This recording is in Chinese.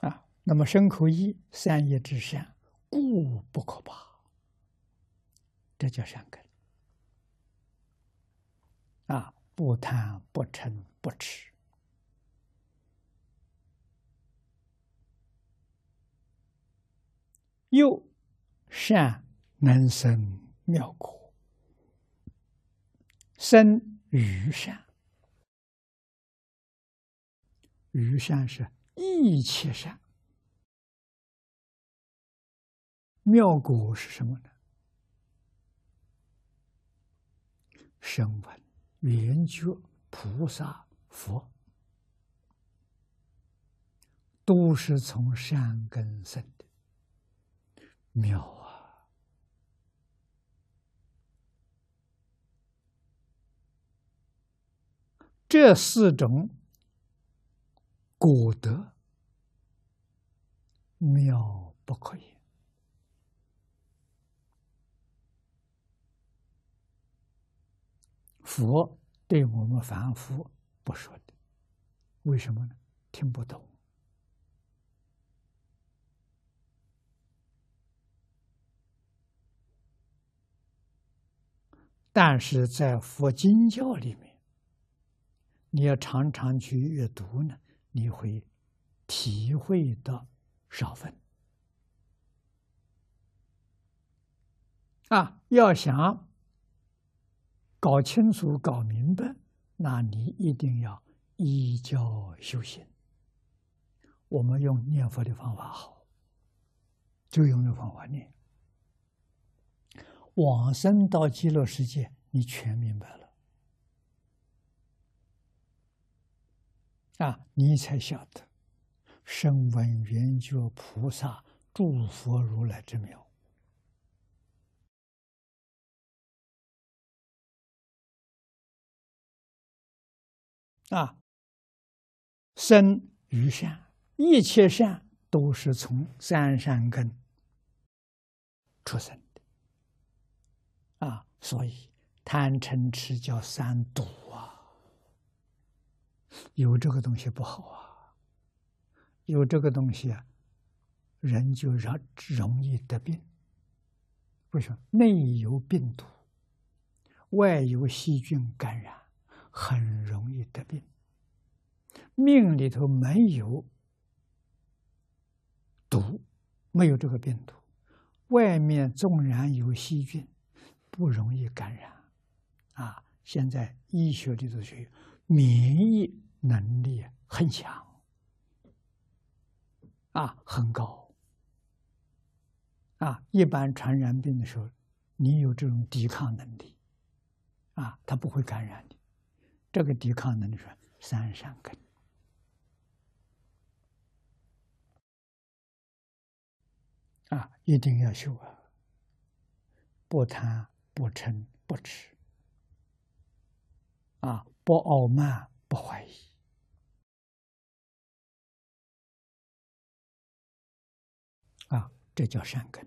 啊，那么身口意三业之善，故不可怕，这叫善根。啊，不贪不嗔不痴，又善能生妙果，生于善。于善是一切善，妙果是什么呢？声闻、缘觉、菩萨、佛，都是从善根生的，妙啊！这四种。果德妙不可言，佛对我们凡夫不说的，为什么呢？听不懂。但是在佛经教里面，你要常常去阅读呢。你会体会到少分啊！要想搞清楚、搞明白，那你一定要依教修行。我们用念佛的方法好，就用这方法念，往生到极乐世界，你全明白了。啊，你才晓得，声闻缘觉菩萨诸佛如来之妙。啊，生于善，一切善都是从三善根出生的。啊，所以贪嗔痴叫三毒啊。有这个东西不好啊！有这个东西啊，人就容容易得病。为什么？内有病毒，外有细菌感染，很容易得病。命里头没有毒，没有这个病毒，外面纵然有细菌，不容易感染。啊，现在医学里头学免疫。能力很强，啊，很高，啊，一般传染病的时候，你有这种抵抗能力，啊，它不会感染你。这个抵抗能力是三善根，啊，一定要修啊，不贪不嗔不痴，啊，不傲慢不怀疑。啊，这叫善根。